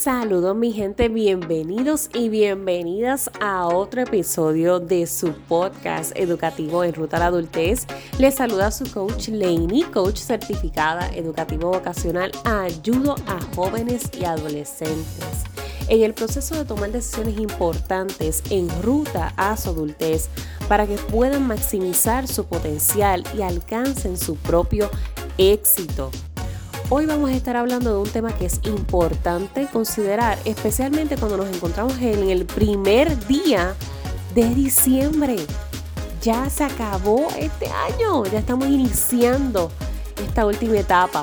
saludos mi gente, bienvenidos y bienvenidas a otro episodio de su podcast educativo en ruta a la adultez. Les saluda su coach Lainey, coach certificada educativo vocacional, ayudo a jóvenes y adolescentes en el proceso de tomar decisiones importantes en ruta a su adultez para que puedan maximizar su potencial y alcancen su propio éxito. Hoy vamos a estar hablando de un tema que es importante considerar, especialmente cuando nos encontramos en el primer día de diciembre. Ya se acabó este año, ya estamos iniciando esta última etapa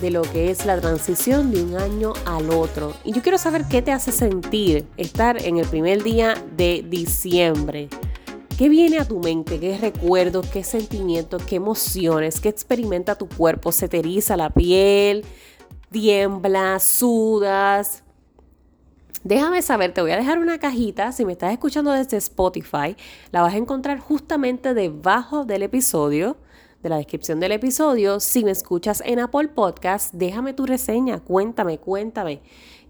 de lo que es la transición de un año al otro. Y yo quiero saber qué te hace sentir estar en el primer día de diciembre. ¿Qué viene a tu mente? ¿Qué recuerdos? ¿Qué sentimientos? ¿Qué emociones? ¿Qué experimenta tu cuerpo? ¿Se te eriza la piel? ¿Tiembla? ¿Sudas? Déjame saber, te voy a dejar una cajita. Si me estás escuchando desde Spotify, la vas a encontrar justamente debajo del episodio, de la descripción del episodio. Si me escuchas en Apple Podcast, déjame tu reseña. Cuéntame, cuéntame.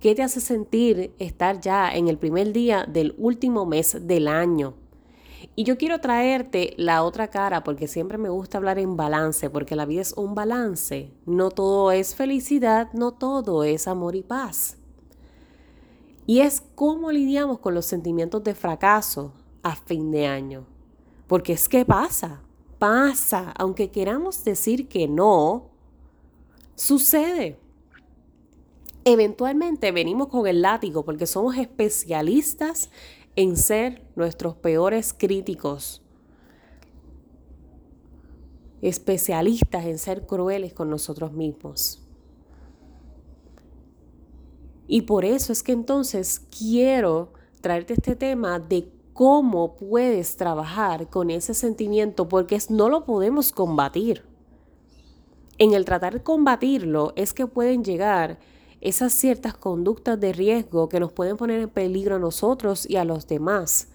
¿Qué te hace sentir estar ya en el primer día del último mes del año? Y yo quiero traerte la otra cara porque siempre me gusta hablar en balance, porque la vida es un balance. No todo es felicidad, no todo es amor y paz. Y es cómo lidiamos con los sentimientos de fracaso a fin de año. Porque es que pasa, pasa, aunque queramos decir que no, sucede. Eventualmente venimos con el látigo porque somos especialistas en ser nuestros peores críticos, especialistas en ser crueles con nosotros mismos. Y por eso es que entonces quiero traerte este tema de cómo puedes trabajar con ese sentimiento, porque no lo podemos combatir. En el tratar de combatirlo es que pueden llegar esas ciertas conductas de riesgo que nos pueden poner en peligro a nosotros y a los demás.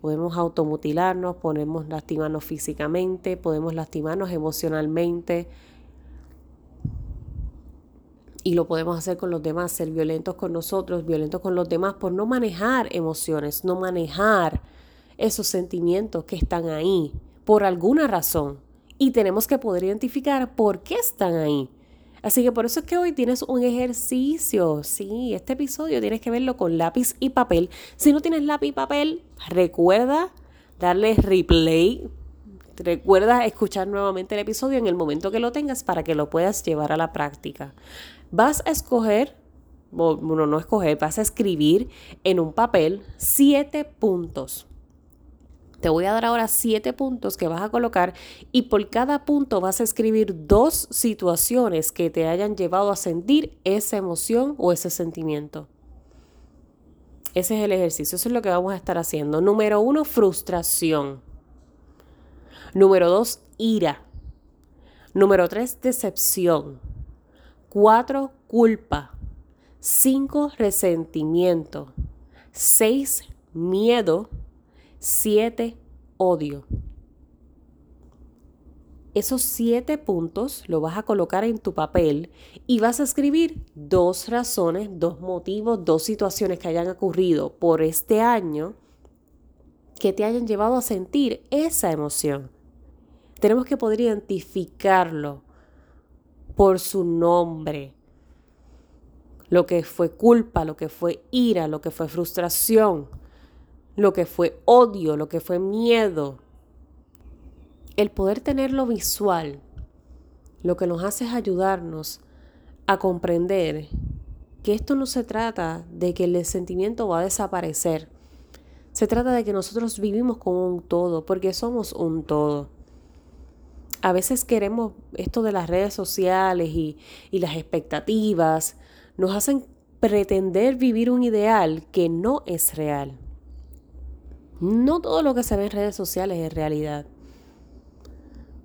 Podemos automutilarnos, podemos lastimarnos físicamente, podemos lastimarnos emocionalmente. Y lo podemos hacer con los demás, ser violentos con nosotros, violentos con los demás por no manejar emociones, no manejar esos sentimientos que están ahí por alguna razón. Y tenemos que poder identificar por qué están ahí. Así que por eso es que hoy tienes un ejercicio. Sí, este episodio tienes que verlo con lápiz y papel. Si no tienes lápiz y papel, recuerda darle replay. Recuerda escuchar nuevamente el episodio en el momento que lo tengas para que lo puedas llevar a la práctica. Vas a escoger, bueno, no escoger, vas a escribir en un papel siete puntos te voy a dar ahora siete puntos que vas a colocar y por cada punto vas a escribir dos situaciones que te hayan llevado a sentir esa emoción o ese sentimiento. Ese es el ejercicio, eso es lo que vamos a estar haciendo. Número uno, frustración. Número dos, ira. Número tres, decepción. Cuatro, culpa. Cinco, resentimiento. Seis, miedo. 7. Odio. Esos siete puntos lo vas a colocar en tu papel y vas a escribir dos razones, dos motivos, dos situaciones que hayan ocurrido por este año que te hayan llevado a sentir esa emoción. Tenemos que poder identificarlo por su nombre. Lo que fue culpa, lo que fue ira, lo que fue frustración, lo que fue odio, lo que fue miedo. El poder tenerlo visual, lo que nos hace es ayudarnos a comprender que esto no se trata de que el sentimiento va a desaparecer. Se trata de que nosotros vivimos como un todo, porque somos un todo. A veces queremos esto de las redes sociales y, y las expectativas, nos hacen pretender vivir un ideal que no es real. No todo lo que se ve en redes sociales es realidad.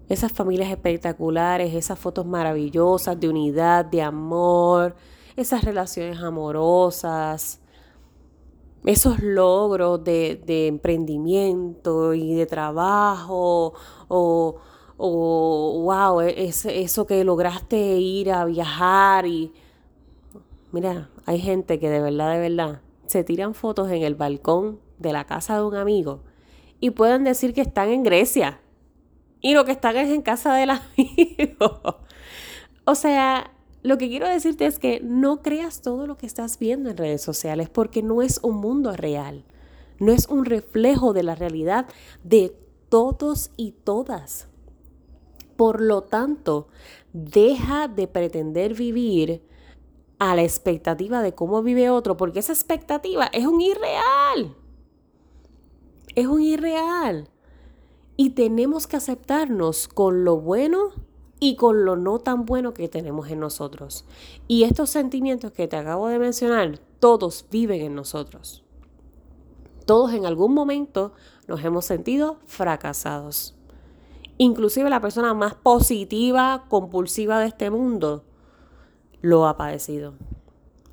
Esas familias espectaculares, esas fotos maravillosas de unidad, de amor, esas relaciones amorosas, esos logros de, emprendimiento y de trabajo, o, o wow, eso que lograste ir a viajar y mira, hay gente que de verdad, de verdad, se tiran fotos en el balcón de la casa de un amigo y pueden decir que están en Grecia y lo que están es en casa del amigo. o sea, lo que quiero decirte es que no creas todo lo que estás viendo en redes sociales porque no es un mundo real, no es un reflejo de la realidad de todos y todas. Por lo tanto, deja de pretender vivir a la expectativa de cómo vive otro, porque esa expectativa es un irreal. Es un irreal. Y tenemos que aceptarnos con lo bueno y con lo no tan bueno que tenemos en nosotros. Y estos sentimientos que te acabo de mencionar, todos viven en nosotros. Todos en algún momento nos hemos sentido fracasados. Inclusive la persona más positiva, compulsiva de este mundo, lo ha padecido,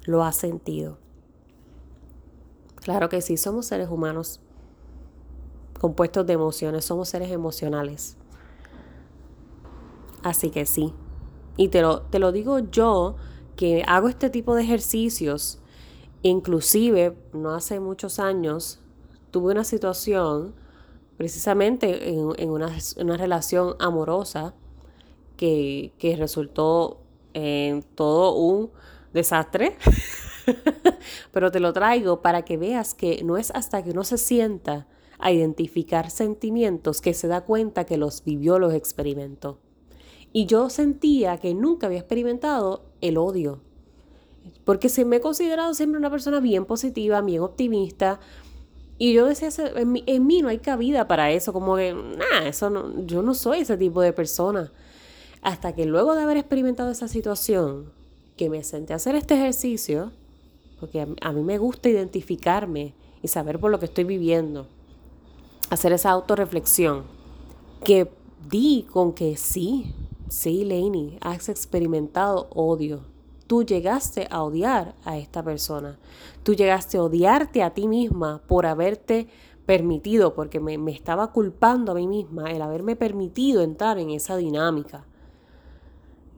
lo ha sentido. Claro que sí, somos seres humanos compuestos de emociones, somos seres emocionales. Así que sí. Y te lo, te lo digo yo, que hago este tipo de ejercicios. Inclusive, no hace muchos años, tuve una situación, precisamente en, una, relación amorosa, que, que resultó en todo un desastre. Pero te lo traigo para que veas que no es hasta que uno se sienta a identificar sentimientos que se da cuenta que los vivió, los experimentó. Y yo sentía que nunca había experimentado el odio. Porque se me he considerado siempre una persona bien positiva, bien optimista. Y yo decía, en mí, en mí no hay cabida para eso, como que, nada, eso no, yo no soy ese tipo de persona. Hasta que luego de haber experimentado esa situación, que me senté a hacer este ejercicio, porque a, mí me gusta identificarme y saber por lo que estoy viviendo, hacer esa autorreflexión, que di con que sí, sí, Lainey, has experimentado odio. Tú llegaste a odiar a esta persona. Tú llegaste a odiarte a ti misma por haberte permitido, porque me, me estaba culpando a mí misma el haberme permitido entrar en esa dinámica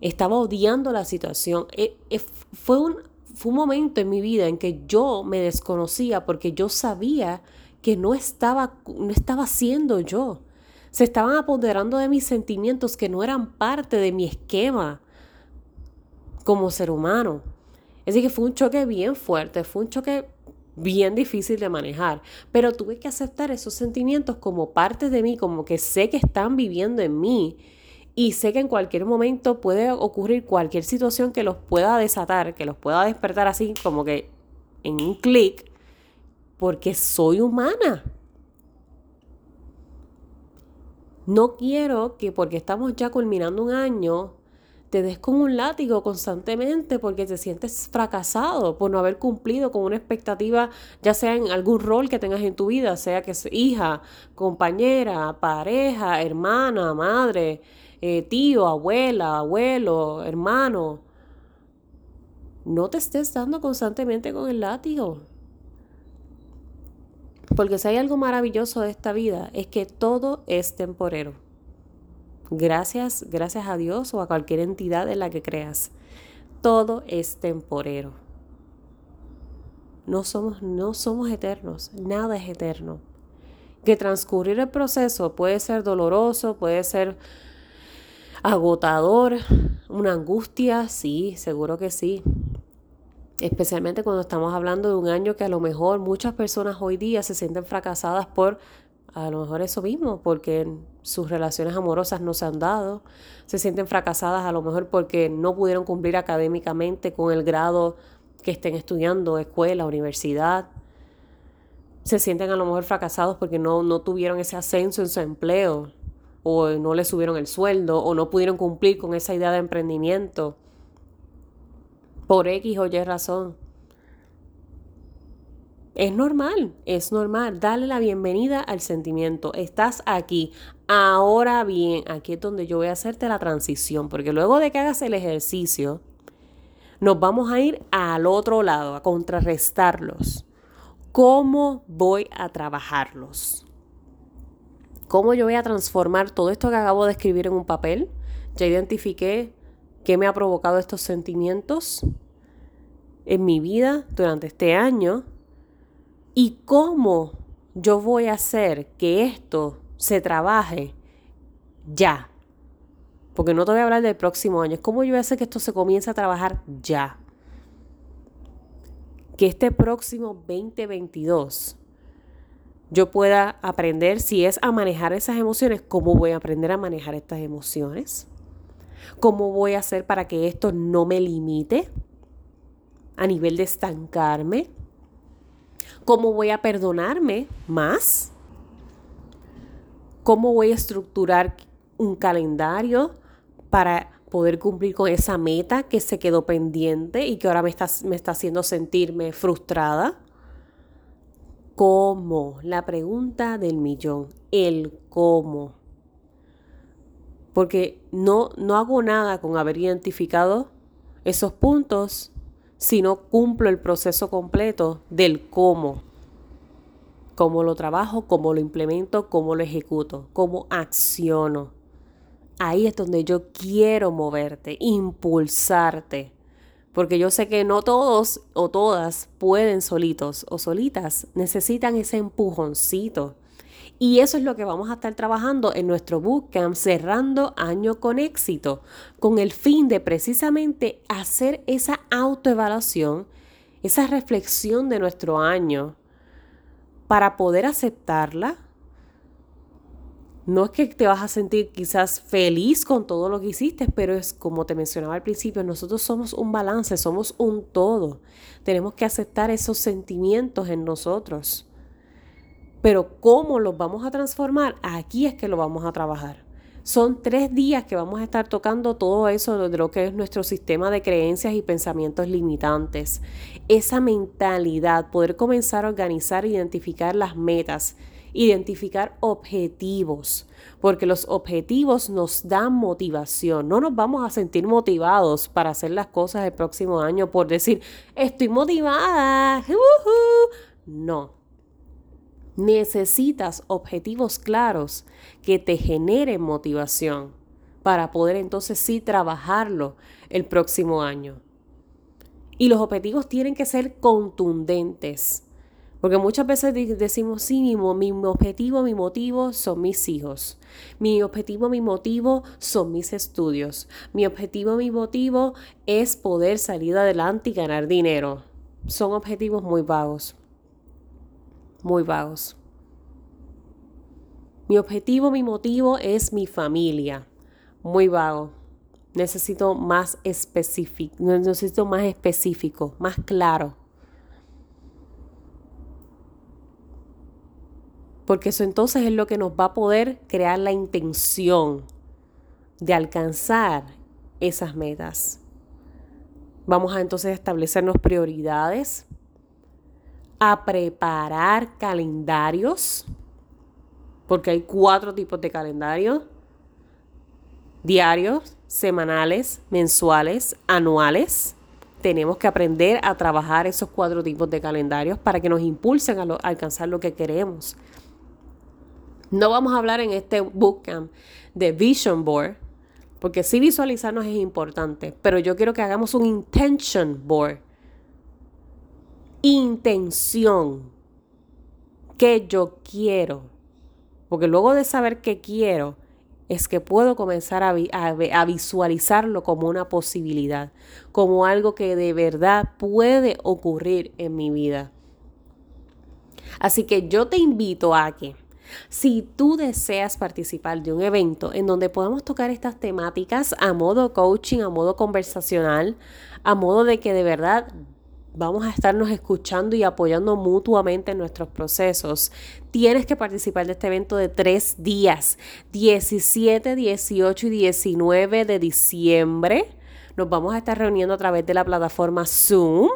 estaba odiando la situación. E, e, fue, un, fue un momento en mi vida en que yo me desconocía porque yo sabía que no estaba, no estaba siendo yo. Se estaban apoderando de mis sentimientos que no eran parte de mi esquema como ser humano. Decir, que fue un choque bien fuerte, fue un choque bien difícil de manejar, pero tuve que aceptar esos sentimientos como parte de mí, como que sé que están viviendo en mí y sé que en cualquier momento puede ocurrir cualquier situación que los pueda desatar, que los pueda despertar así como que en un clic, porque soy humana. No quiero que porque estamos ya culminando un año, te des con un látigo constantemente porque te sientes fracasado por no haber cumplido con una expectativa, ya sea en algún rol que tengas en tu vida, sea que sea hija, compañera, pareja, hermana, madre, eh, tío, abuela, abuelo, hermano. No te estés dando constantemente con el látigo. Porque si hay algo maravilloso de esta vida es que todo es temporero. Gracias, gracias a Dios o a cualquier entidad en la que creas. Todo es temporero. No somos, no somos eternos, nada es eterno. Que transcurrir el proceso puede ser doloroso, puede ser agotador, una angustia, sí, seguro que sí. Especialmente cuando estamos hablando de un año que a lo mejor muchas personas hoy día se sienten fracasadas por a lo mejor eso mismo, porque sus relaciones amorosas no se han dado, se sienten fracasadas a lo mejor porque no pudieron cumplir académicamente con el grado que estén estudiando, escuela, universidad. Se sienten a lo mejor fracasados porque no, no tuvieron ese ascenso en su empleo, o no le subieron el sueldo o no pudieron cumplir con esa idea de emprendimiento por X o Y razón. Es normal, es normal. Dale la bienvenida al sentimiento. Estás aquí. Ahora bien, aquí es donde yo voy a hacerte la transición, porque luego de que hagas el ejercicio, nos vamos a ir al otro lado, a contrarrestarlos. ¿Cómo voy a trabajarlos? ¿Cómo yo voy a transformar todo esto que acabo de escribir en un papel? Ya identifiqué qué me ha provocado estos sentimientos. en mi vida durante este año y cómo yo voy a hacer que esto se trabaje ya. Porque no te voy a hablar del próximo año. ¿Cómo yo voy a hacer que esto se comience a trabajar ya? Que este próximo 2022 yo pueda aprender, si es a manejar esas emociones, cómo voy a aprender a manejar estas emociones. ¿Cómo voy a hacer para que esto no me limite a nivel de estancarme? ¿Cómo voy a perdonarme más? ¿Cómo voy a estructurar un calendario para poder cumplir con esa meta que se quedó pendiente y que ahora me está, me está haciendo sentirme frustrada? ¿Cómo? La pregunta del millón, el cómo. Porque no, no hago nada con haber identificado esos puntos si no cumplo el proceso completo del cómo. Cómo lo trabajo, cómo lo implemento, cómo lo ejecuto, cómo acciono. Ahí es donde yo quiero moverte, impulsarte. Porque yo sé que no todos o todas pueden solitos o solitas, necesitan ese empujoncito. Y eso es lo que vamos a estar trabajando en nuestro bootcamp cerrando año con éxito, con el fin de precisamente hacer esa autoevaluación, esa reflexión de nuestro año para poder aceptarla, no es que te vas a sentir quizás feliz con todo lo que hiciste, pero es como te mencionaba al principio, nosotros somos un balance, somos un todo. Tenemos que aceptar esos sentimientos en nosotros. Pero cómo los vamos a transformar, aquí es que lo vamos a trabajar. Son tres días que vamos a estar tocando todo eso de lo que es nuestro sistema de creencias y pensamientos limitantes. Esa mentalidad, poder comenzar a organizar e identificar las metas identificar objetivos, porque los objetivos nos dan motivación. No nos vamos a sentir motivados para hacer las cosas el próximo año por decir, estoy motivada. No. Necesitas objetivos claros que te generen motivación para poder entonces sí trabajarlo el próximo año. Y los objetivos tienen que ser contundentes. Porque muchas veces decimos, sí, mi, mi, objetivo, mi motivo son mis hijos. Mi objetivo, mi motivo son mis estudios. Mi objetivo, mi motivo es poder salir adelante y ganar dinero. Son objetivos muy vagos. Muy vagos. Mi objetivo, mi motivo es mi familia. Muy vago. Necesito más específico, necesito más específico, más claro. porque eso entonces es lo que nos va a poder crear la intención de alcanzar esas metas. Vamos a entonces establecernos prioridades, a preparar calendarios, porque hay cuatro tipos de calendarios, diarios, semanales, mensuales, anuales. Tenemos que aprender a trabajar esos cuatro tipos de calendarios para que nos impulsen a, alcanzar lo que queremos. No vamos a hablar en este bootcamp de Vision Board, porque sí visualizarnos es importante, pero yo quiero que hagamos un intention board. Intención. Que yo quiero. Porque luego de saber qué quiero, es que puedo comenzar a, a, visualizarlo como una posibilidad, como algo que de verdad puede ocurrir en mi vida. Así que yo te invito a que si tú deseas participar de un evento en donde podamos tocar estas temáticas a modo coaching, a modo conversacional, a modo de que de verdad vamos a estarnos escuchando y apoyando mutuamente en nuestros procesos. Tienes que participar de este evento de tres días, 17, 18 y 19 de diciembre. Nos vamos a estar reuniendo a través de la plataforma Zoom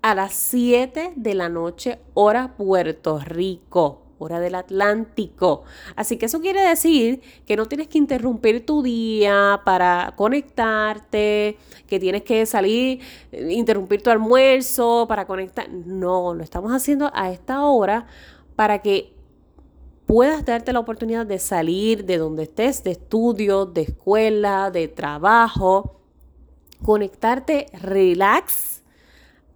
a las 7 de la noche, hora Puerto Rico hora del Atlántico. Así que eso quiere decir que no tienes que interrumpir tu día para conectarte, que tienes que salir, eh, interrumpir tu almuerzo para conectar. No, lo estamos haciendo a esta hora para que puedas darte la oportunidad de salir de donde estés, de estudio, de escuela, de trabajo, conectarte relax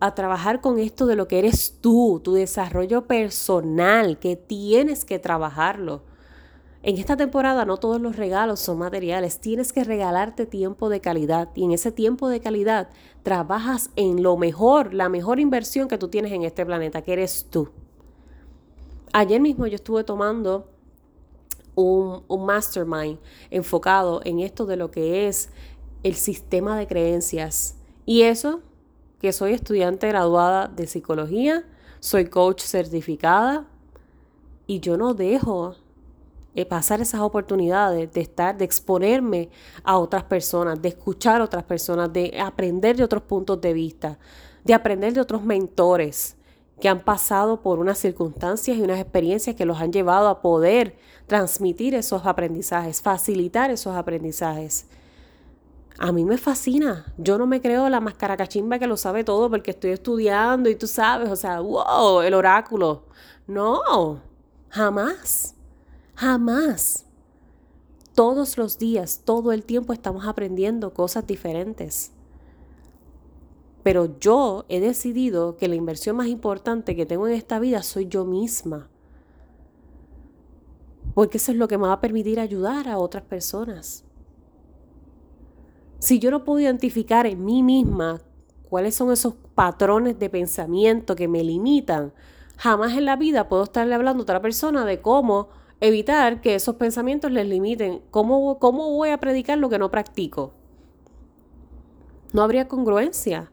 a trabajar con esto de lo que eres tú, tu desarrollo personal, que tienes que trabajarlo. En esta temporada no todos los regalos son materiales, tienes que regalarte tiempo de calidad y en ese tiempo de calidad trabajas en lo mejor, la mejor inversión que tú tienes en este planeta, que eres tú. Ayer mismo yo estuve tomando un, un mastermind enfocado en esto de lo que es el sistema de creencias. Y eso que soy estudiante graduada de psicología, soy coach certificada y yo no dejo eh, pasar esas oportunidades de estar, de exponerme a otras personas, de escuchar a otras personas, de aprender de otros puntos de vista, de aprender de otros mentores que han pasado por unas circunstancias y unas experiencias que los han llevado a poder transmitir esos aprendizajes, facilitar esos aprendizajes. A mí me fascina. Yo no me creo la máscara cachimba que lo sabe todo porque estoy estudiando y tú sabes, o sea, wow, el oráculo. No, jamás, jamás. Todos los días, todo el tiempo estamos aprendiendo cosas diferentes. Pero yo he decidido que la inversión más importante que tengo en esta vida soy yo misma. Porque eso es lo que me va a permitir ayudar a otras personas. Si yo no puedo identificar en mí misma cuáles son esos patrones de pensamiento que me limitan, jamás en la vida puedo estarle hablando a otra persona de cómo evitar que esos pensamientos les limiten. ¿Cómo, cómo voy a predicar lo que no practico? No habría congruencia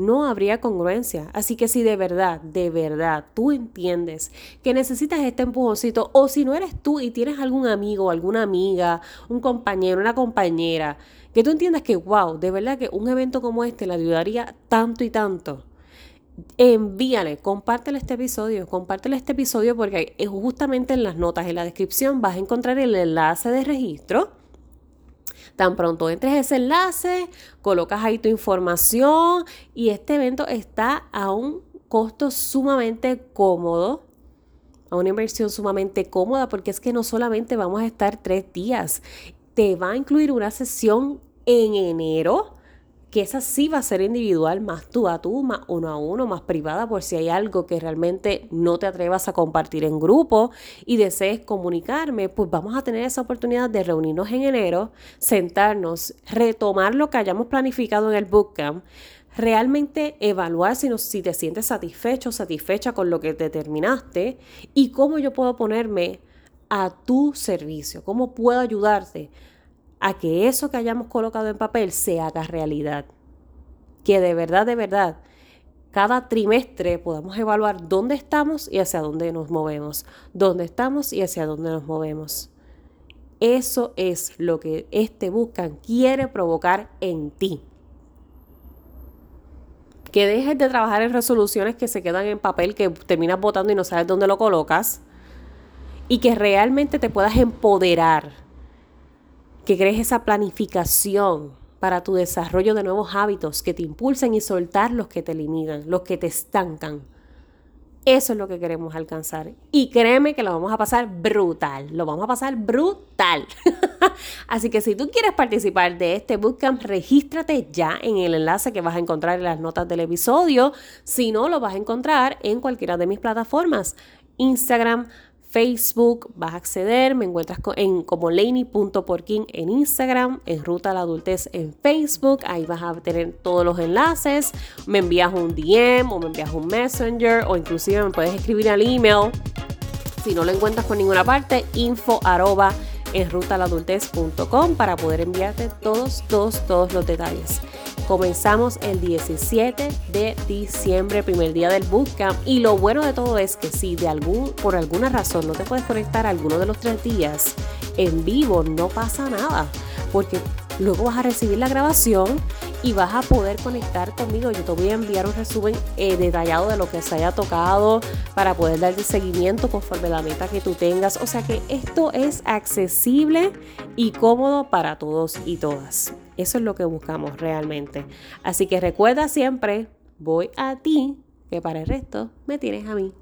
no habría congruencia. Así que si de verdad, de verdad, tú entiendes que necesitas este empujoncito, o si no eres tú y tienes algún amigo, alguna amiga, un compañero, una compañera, que tú entiendas que, wow, de verdad que un evento como este le ayudaría tanto y tanto. Envíale, compártele este episodio, compártele este episodio porque justamente en las notas, en la descripción vas a encontrar el enlace de registro Tan pronto entres ese enlace, colocas ahí tu información y este evento está a un costo sumamente cómodo, a una inversión sumamente cómoda, porque es que no solamente vamos a estar tres días, te va a incluir una sesión en enero que esa sí va a ser individual, más tú a tú, más uno a uno, más privada, por si hay algo que realmente no te atrevas a compartir en grupo y desees comunicarme, pues vamos a tener esa oportunidad de reunirnos en enero, sentarnos, retomar lo que hayamos planificado en el bootcamp, realmente evaluar si, si te sientes satisfecho, satisfecha con lo que determinaste y cómo yo puedo ponerme a tu servicio, cómo puedo ayudarte a que eso que hayamos colocado en papel se haga realidad. Que de verdad, de verdad, cada trimestre podamos evaluar dónde estamos y hacia dónde nos movemos. Dónde estamos y hacia dónde nos movemos. Eso es lo que este Buscan quiere provocar en ti. Que dejes de trabajar en resoluciones que se quedan en papel, que terminas votando y no sabes dónde lo colocas. Y que realmente te puedas empoderar que crees esa planificación para tu desarrollo de nuevos hábitos que te impulsen y soltar los que te limitan, los que te estancan. Eso es lo que queremos alcanzar. Y créeme que lo vamos a pasar brutal. Lo vamos a pasar brutal. Así que si tú quieres participar de este bootcamp, regístrate ya en el enlace que vas a encontrar en las notas del episodio. Si no, lo vas a encontrar en cualquiera de mis plataformas. Instagram, Facebook, vas a acceder, me encuentras en como laney.porkin en Instagram, en Ruta a la Adultez en Facebook, ahí vas a tener todos los enlaces, me envías un DM o me envías un Messenger o inclusive me puedes escribir al email. Si no lo encuentras por ninguna parte, info arroba en rutaladultez.com para poder enviarte todos, todos, todos los detalles. Comenzamos el 17 de diciembre, primer día del bootcamp. Y lo bueno de todo es que si de algún, por alguna razón no te puedes conectar a alguno de los tres días en vivo, no pasa nada. Porque luego vas a recibir la grabación y vas a poder conectar conmigo. Yo te voy a enviar un resumen eh, detallado de lo que se haya tocado para poder darte seguimiento conforme la meta que tú tengas. O sea que esto es accesible y cómodo para todos y todas. Eso es lo que buscamos realmente. Así que recuerda siempre, voy a ti, que para el resto me tienes a mí.